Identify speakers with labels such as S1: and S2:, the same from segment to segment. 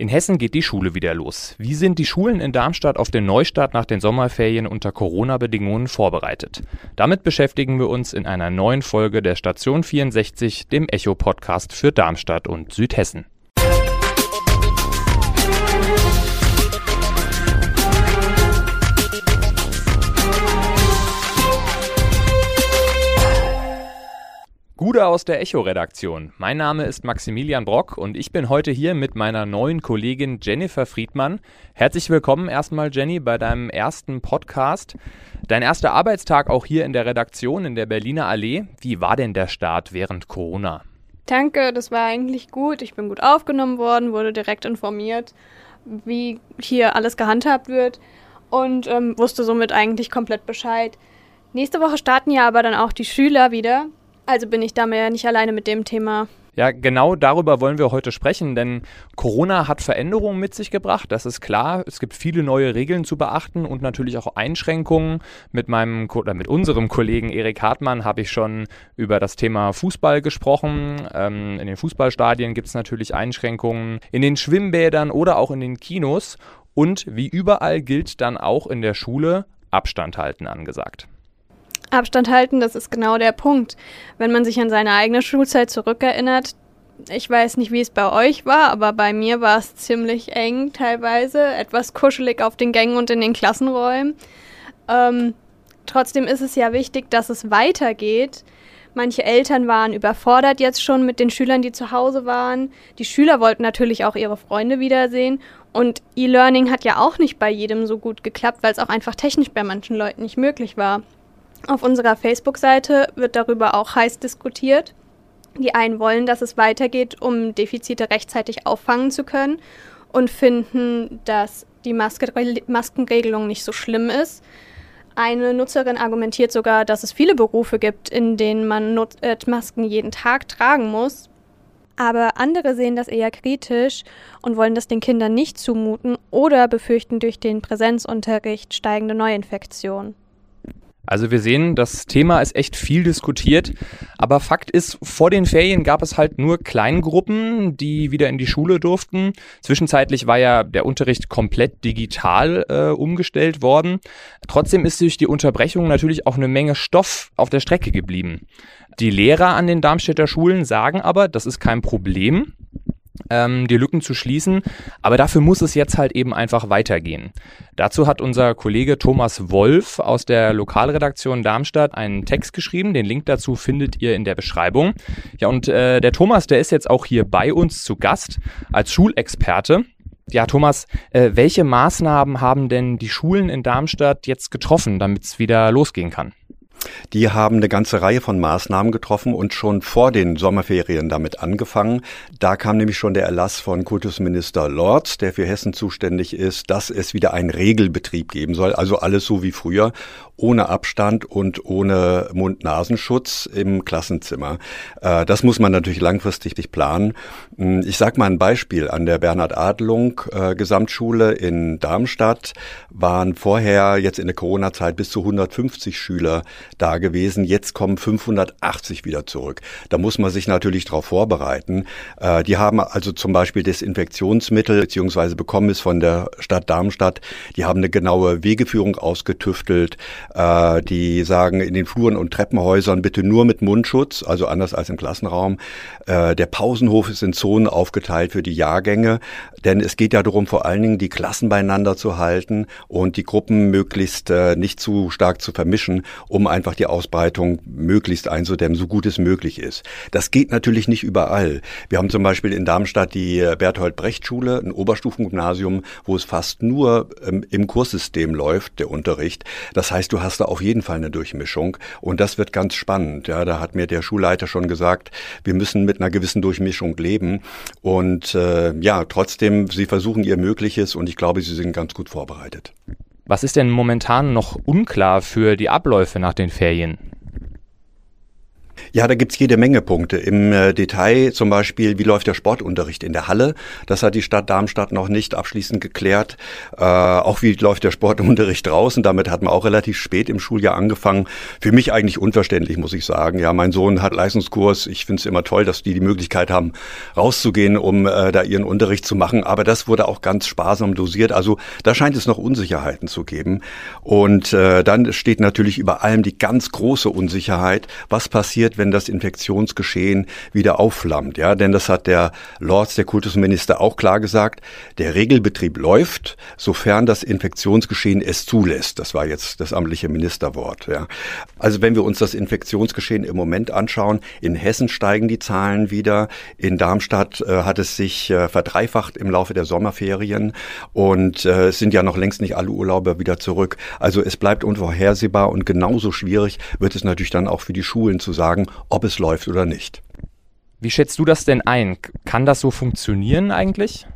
S1: In Hessen geht die Schule wieder los. Wie sind die Schulen in Darmstadt auf den Neustart nach den Sommerferien unter Corona-Bedingungen vorbereitet? Damit beschäftigen wir uns in einer neuen Folge der Station 64, dem Echo-Podcast für Darmstadt und Südhessen. Gude aus der Echo-Redaktion. Mein Name ist Maximilian Brock und ich bin heute hier mit meiner neuen Kollegin Jennifer Friedmann. Herzlich willkommen erstmal, Jenny, bei deinem ersten Podcast. Dein erster Arbeitstag auch hier in der Redaktion in der Berliner Allee. Wie war denn der Start während Corona?
S2: Danke, das war eigentlich gut. Ich bin gut aufgenommen worden, wurde direkt informiert, wie hier alles gehandhabt wird und ähm, wusste somit eigentlich komplett Bescheid. Nächste Woche starten ja aber dann auch die Schüler wieder. Also bin ich da mehr nicht alleine mit dem Thema.
S1: Ja, genau darüber wollen wir heute sprechen, denn Corona hat Veränderungen mit sich gebracht, das ist klar. Es gibt viele neue Regeln zu beachten und natürlich auch Einschränkungen. Mit meinem oder mit unserem Kollegen Erik Hartmann habe ich schon über das Thema Fußball gesprochen. Ähm, in den Fußballstadien gibt es natürlich Einschränkungen, in den Schwimmbädern oder auch in den Kinos. Und wie überall gilt dann auch in der Schule Abstand halten angesagt.
S2: Abstand halten, das ist genau der Punkt. Wenn man sich an seine eigene Schulzeit zurückerinnert, ich weiß nicht, wie es bei euch war, aber bei mir war es ziemlich eng teilweise, etwas kuschelig auf den Gängen und in den Klassenräumen. Ähm, trotzdem ist es ja wichtig, dass es weitergeht. Manche Eltern waren überfordert jetzt schon mit den Schülern, die zu Hause waren. Die Schüler wollten natürlich auch ihre Freunde wiedersehen. Und E-Learning hat ja auch nicht bei jedem so gut geklappt, weil es auch einfach technisch bei manchen Leuten nicht möglich war. Auf unserer Facebook-Seite wird darüber auch heiß diskutiert. Die einen wollen, dass es weitergeht, um Defizite rechtzeitig auffangen zu können und finden, dass die Maske Maskenregelung nicht so schlimm ist. Eine Nutzerin argumentiert sogar, dass es viele Berufe gibt, in denen man Not äh, Masken jeden Tag tragen muss. Aber andere sehen das eher kritisch und wollen das den Kindern nicht zumuten oder befürchten durch den Präsenzunterricht steigende Neuinfektionen.
S1: Also wir sehen, das Thema ist echt viel diskutiert, aber Fakt ist, vor den Ferien gab es halt nur Kleingruppen, die wieder in die Schule durften. Zwischenzeitlich war ja der Unterricht komplett digital äh, umgestellt worden. Trotzdem ist durch die Unterbrechung natürlich auch eine Menge Stoff auf der Strecke geblieben. Die Lehrer an den Darmstädter Schulen sagen aber, das ist kein Problem ähm, die Lücken zu schließen. Aber dafür muss es jetzt halt eben einfach weitergehen. Dazu hat unser Kollege Thomas Wolf aus der Lokalredaktion Darmstadt einen Text geschrieben. Den Link dazu findet ihr in der Beschreibung. Ja, und äh, der Thomas, der ist jetzt auch hier bei uns zu Gast als Schulexperte. Ja, Thomas, äh, welche Maßnahmen haben denn die Schulen in Darmstadt jetzt getroffen, damit es wieder losgehen kann?
S3: Die haben eine ganze Reihe von Maßnahmen getroffen und schon vor den Sommerferien damit angefangen. Da kam nämlich schon der Erlass von Kultusminister Lorz, der für Hessen zuständig ist, dass es wieder einen Regelbetrieb geben soll. Also alles so wie früher ohne Abstand und ohne Mund-Nasenschutz im Klassenzimmer. Äh, das muss man natürlich langfristig planen. Hm, ich sage mal ein Beispiel. An der Bernhard-Adelung äh, Gesamtschule in Darmstadt waren vorher jetzt in der Corona-Zeit bis zu 150 Schüler da gewesen. Jetzt kommen 580 wieder zurück. Da muss man sich natürlich darauf vorbereiten. Äh, die haben also zum Beispiel Desinfektionsmittel beziehungsweise bekommen es von der Stadt Darmstadt. Die haben eine genaue Wegeführung ausgetüftelt. Äh, die sagen in den Fluren und Treppenhäusern bitte nur mit Mundschutz, also anders als im Klassenraum. Äh, der Pausenhof ist in Zonen aufgeteilt für die Jahrgänge, denn es geht ja darum, vor allen Dingen die Klassen beieinander zu halten und die Gruppen möglichst äh, nicht zu stark zu vermischen, um einfach die Ausbreitung möglichst einzudämmen, so gut es möglich ist. Das geht natürlich nicht überall. Wir haben zum Beispiel in Darmstadt die Berthold Brecht Schule, ein Oberstufengymnasium, wo es fast nur ähm, im Kurssystem läuft, der Unterricht. Das heißt, du hast da auf jeden Fall eine Durchmischung und das wird ganz spannend. Ja, da hat mir der Schulleiter schon gesagt, wir müssen mit einer gewissen Durchmischung leben und äh, ja, trotzdem, sie versuchen ihr Mögliches und ich glaube, sie sind ganz gut vorbereitet.
S1: Was ist denn momentan noch unklar für die Abläufe nach den Ferien?
S3: Ja, da gibt's jede Menge Punkte. Im äh, Detail zum Beispiel, wie läuft der Sportunterricht in der Halle? Das hat die Stadt Darmstadt noch nicht abschließend geklärt. Äh, auch wie läuft der Sportunterricht draußen? Damit hat man auch relativ spät im Schuljahr angefangen. Für mich eigentlich unverständlich, muss ich sagen. Ja, mein Sohn hat Leistungskurs. Ich finde es immer toll, dass die die Möglichkeit haben, rauszugehen, um äh, da ihren Unterricht zu machen. Aber das wurde auch ganz sparsam dosiert. Also da scheint es noch Unsicherheiten zu geben. Und äh, dann steht natürlich über allem die ganz große Unsicherheit. Was passiert, wenn das Infektionsgeschehen wieder aufflammt. Ja, denn das hat der Lords, der Kultusminister, auch klar gesagt. Der Regelbetrieb läuft, sofern das Infektionsgeschehen es zulässt. Das war jetzt das amtliche Ministerwort. Ja. Also wenn wir uns das Infektionsgeschehen im Moment anschauen, in Hessen steigen die Zahlen wieder. In Darmstadt äh, hat es sich äh, verdreifacht im Laufe der Sommerferien und äh, es sind ja noch längst nicht alle Urlauber wieder zurück. Also es bleibt unvorhersehbar und genauso schwierig wird es natürlich dann auch für die Schulen zu sagen, ob es läuft oder nicht.
S1: Wie schätzt du das denn ein? Kann das so funktionieren eigentlich?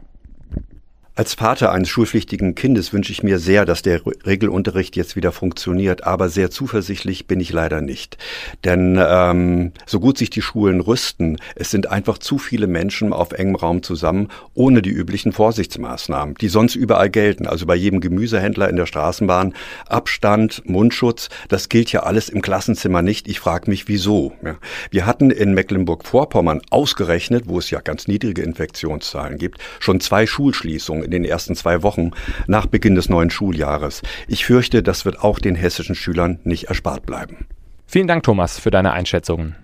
S3: Als Vater eines schulpflichtigen Kindes wünsche ich mir sehr, dass der Regelunterricht jetzt wieder funktioniert, aber sehr zuversichtlich bin ich leider nicht. Denn ähm, so gut sich die Schulen rüsten, es sind einfach zu viele Menschen auf engem Raum zusammen, ohne die üblichen Vorsichtsmaßnahmen, die sonst überall gelten. Also bei jedem Gemüsehändler in der Straßenbahn, Abstand, Mundschutz, das gilt ja alles im Klassenzimmer nicht. Ich frage mich, wieso. Ja. Wir hatten in Mecklenburg-Vorpommern ausgerechnet, wo es ja ganz niedrige Infektionszahlen gibt, schon zwei Schulschließungen in den ersten zwei Wochen nach Beginn des neuen Schuljahres. Ich fürchte, das wird auch den hessischen Schülern nicht erspart bleiben.
S1: Vielen Dank, Thomas, für deine Einschätzungen.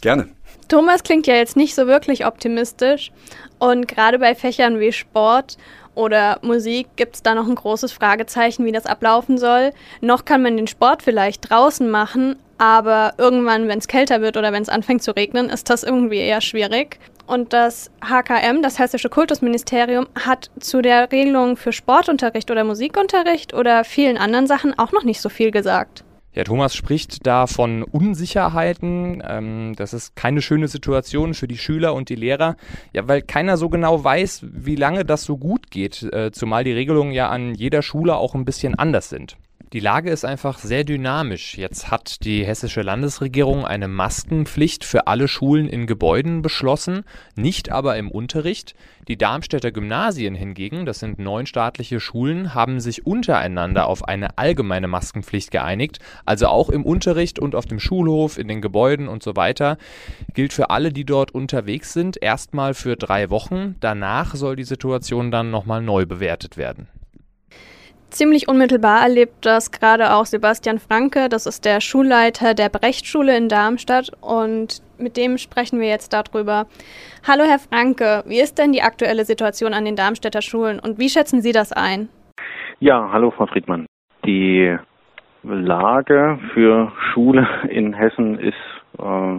S3: Gerne.
S2: Thomas klingt ja jetzt nicht so wirklich optimistisch und gerade bei Fächern wie Sport oder Musik gibt es da noch ein großes Fragezeichen, wie das ablaufen soll. Noch kann man den Sport vielleicht draußen machen, aber irgendwann, wenn es kälter wird oder wenn es anfängt zu regnen, ist das irgendwie eher schwierig. Und das HKM, das Hessische Kultusministerium, hat zu der Regelung für Sportunterricht oder Musikunterricht oder vielen anderen Sachen auch noch nicht so viel gesagt.
S1: Ja, Thomas spricht da von Unsicherheiten. Ähm, das ist keine schöne Situation für die Schüler und die Lehrer. Ja, weil keiner so genau weiß, wie lange das so gut geht, äh, zumal die Regelungen ja an jeder Schule auch ein bisschen anders sind. Die Lage ist einfach sehr dynamisch. Jetzt hat die hessische Landesregierung eine Maskenpflicht für alle Schulen in Gebäuden beschlossen, nicht aber im Unterricht. Die Darmstädter Gymnasien hingegen, das sind neun staatliche Schulen, haben sich untereinander auf eine allgemeine Maskenpflicht geeinigt. Also auch im Unterricht und auf dem Schulhof, in den Gebäuden und so weiter. Gilt für alle, die dort unterwegs sind, erstmal für drei Wochen. Danach soll die Situation dann nochmal neu bewertet werden.
S2: Ziemlich unmittelbar erlebt das gerade auch Sebastian Franke. Das ist der Schulleiter der Brechtschule in Darmstadt und mit dem sprechen wir jetzt darüber. Hallo Herr Franke, wie ist denn die aktuelle Situation an den Darmstädter Schulen und wie schätzen Sie das ein?
S4: Ja, hallo Frau Friedmann. Die Lage für Schule in Hessen ist äh,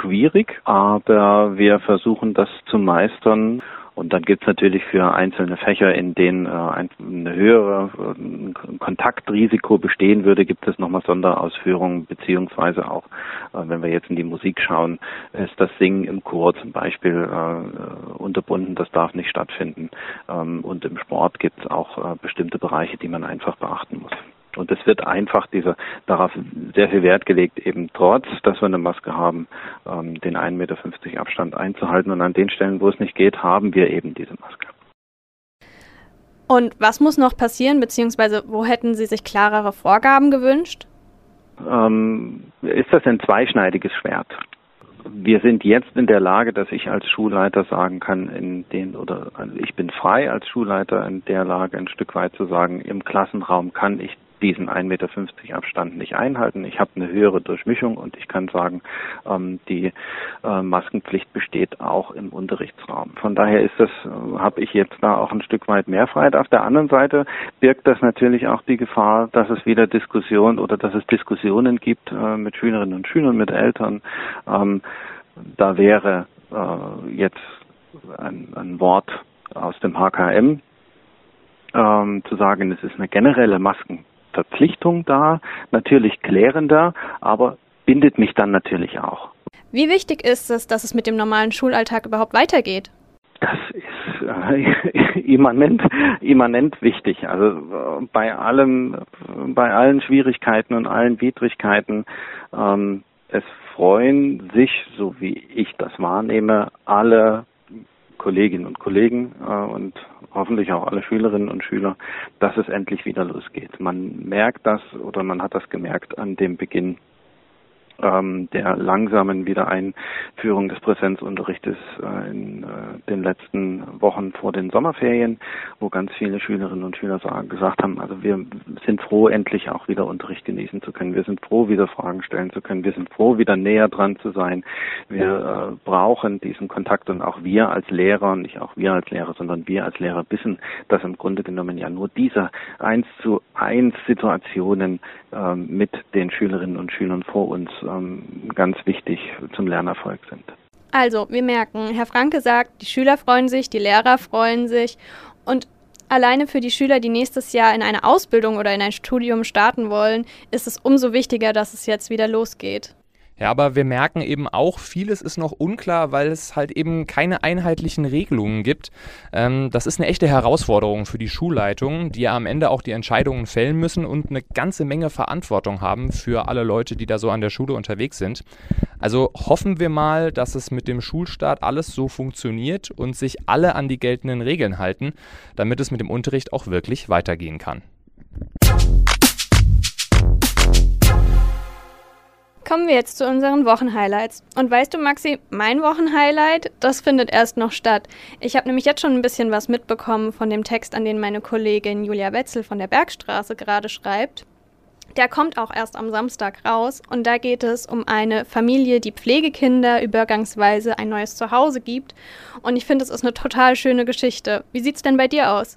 S4: schwierig, aber wir versuchen das zu meistern und dann gibt es natürlich für einzelne Fächer, in denen äh, ein, eine höhere äh, Kontaktrisiko bestehen würde, gibt es nochmal Sonderausführungen, beziehungsweise auch, äh, wenn wir jetzt in die Musik schauen, ist das Singen im Chor zum Beispiel äh, unterbunden, das darf nicht stattfinden. Ähm, und im Sport gibt es auch äh, bestimmte Bereiche, die man einfach beachten muss. Und es wird einfach dieser, darauf sehr viel Wert gelegt, eben trotz, dass wir eine Maske haben, ähm, den 1,50 Meter Abstand einzuhalten. Und an den Stellen, wo es nicht geht, haben wir eben diese Maske.
S2: Und was muss noch passieren, beziehungsweise wo hätten Sie sich klarere Vorgaben gewünscht?
S4: Ähm, ist das ein zweischneidiges Schwert? wir sind jetzt in der Lage, dass ich als Schulleiter sagen kann, in den oder also ich bin frei als Schulleiter in der Lage, ein Stück weit zu sagen, im Klassenraum kann ich diesen 1,50 Meter Abstand nicht einhalten. Ich habe eine höhere Durchmischung und ich kann sagen, ähm, die äh, Maskenpflicht besteht auch im Unterrichtsraum. Von daher ist das, äh, habe ich jetzt da auch ein Stück weit mehr Freiheit. Auf der anderen Seite birgt das natürlich auch die Gefahr, dass es wieder Diskussionen oder dass es Diskussionen gibt äh, mit Schülerinnen und Schülern, mit Eltern. Ähm, da wäre äh, jetzt ein, ein Wort aus dem HKM, ähm, zu sagen, es ist eine generelle Masken Verpflichtung da, natürlich klärender, aber bindet mich dann natürlich auch.
S2: Wie wichtig ist es, dass es mit dem normalen Schulalltag überhaupt weitergeht?
S4: Das ist äh, immanent, immanent wichtig. Also äh, bei allem, bei allen Schwierigkeiten und allen Widrigkeiten, ähm, es freuen sich, so wie ich das wahrnehme, alle Kolleginnen und Kollegen äh, und hoffentlich auch alle Schülerinnen und Schüler, dass es endlich wieder losgeht. Man merkt das oder man hat das gemerkt an dem Beginn ähm, der langsamen Wiedereinführung des Präsenzunterrichtes äh, in äh, den letzten Wochen vor den Sommerferien, wo ganz viele Schülerinnen und Schüler sagen, gesagt haben, also wir sind froh, endlich auch wieder Unterricht genießen zu können. Wir sind froh, wieder Fragen stellen zu können. Wir sind froh, wieder näher dran zu sein. Wir äh, brauchen diesen Kontakt und auch wir als Lehrer, nicht auch wir als Lehrer, sondern wir als Lehrer wissen, dass im Grunde genommen ja nur diese eins zu eins Situationen äh, mit den Schülerinnen und Schülern vor uns ähm, ganz wichtig zum Lernerfolg sind.
S2: Also, wir merken, Herr Franke sagt, die Schüler freuen sich, die Lehrer freuen sich und alleine für die Schüler, die nächstes Jahr in eine Ausbildung oder in ein Studium starten wollen, ist es umso wichtiger, dass es jetzt wieder losgeht.
S1: Ja, aber wir merken eben auch, vieles ist noch unklar, weil es halt eben keine einheitlichen Regelungen gibt. Ähm, das ist eine echte Herausforderung für die Schulleitungen, die ja am Ende auch die Entscheidungen fällen müssen und eine ganze Menge Verantwortung haben für alle Leute, die da so an der Schule unterwegs sind. Also hoffen wir mal, dass es mit dem Schulstart alles so funktioniert und sich alle an die geltenden Regeln halten, damit es mit dem Unterricht auch wirklich weitergehen kann.
S2: Kommen wir jetzt zu unseren Wochenhighlights. Und weißt du, Maxi, mein Wochenhighlight, das findet erst noch statt. Ich habe nämlich jetzt schon ein bisschen was mitbekommen von dem Text, an den meine Kollegin Julia Wetzel von der Bergstraße gerade schreibt. Der kommt auch erst am Samstag raus und da geht es um eine Familie, die Pflegekinder übergangsweise ein neues Zuhause gibt. Und ich finde, es ist eine total schöne Geschichte. Wie sieht's denn bei dir aus?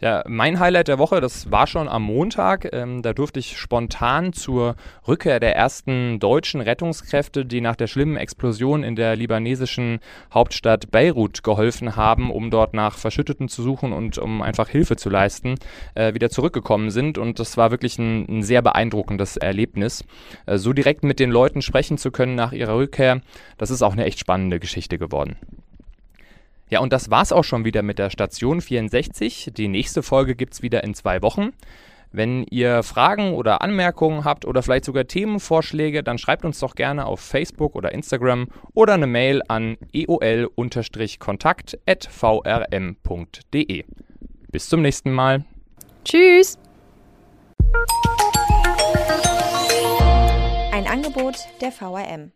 S1: Ja, mein Highlight der Woche, das war schon am Montag. Ähm, da durfte ich spontan zur Rückkehr der ersten deutschen Rettungskräfte, die nach der schlimmen Explosion in der libanesischen Hauptstadt Beirut geholfen haben, um dort nach Verschütteten zu suchen und um einfach Hilfe zu leisten, äh, wieder zurückgekommen sind. Und das war wirklich ein, ein sehr beeindruckendes Erlebnis. Äh, so direkt mit den Leuten sprechen zu können nach ihrer Rückkehr, das ist auch eine echt spannende Geschichte geworden. Ja, und das war's auch schon wieder mit der Station 64. Die nächste Folge gibt's wieder in zwei Wochen. Wenn ihr Fragen oder Anmerkungen habt oder vielleicht sogar Themenvorschläge, dann schreibt uns doch gerne auf Facebook oder Instagram oder eine Mail an eol-kontakt.vrm.de. Bis zum nächsten Mal.
S2: Tschüss.
S5: Ein Angebot der VRM.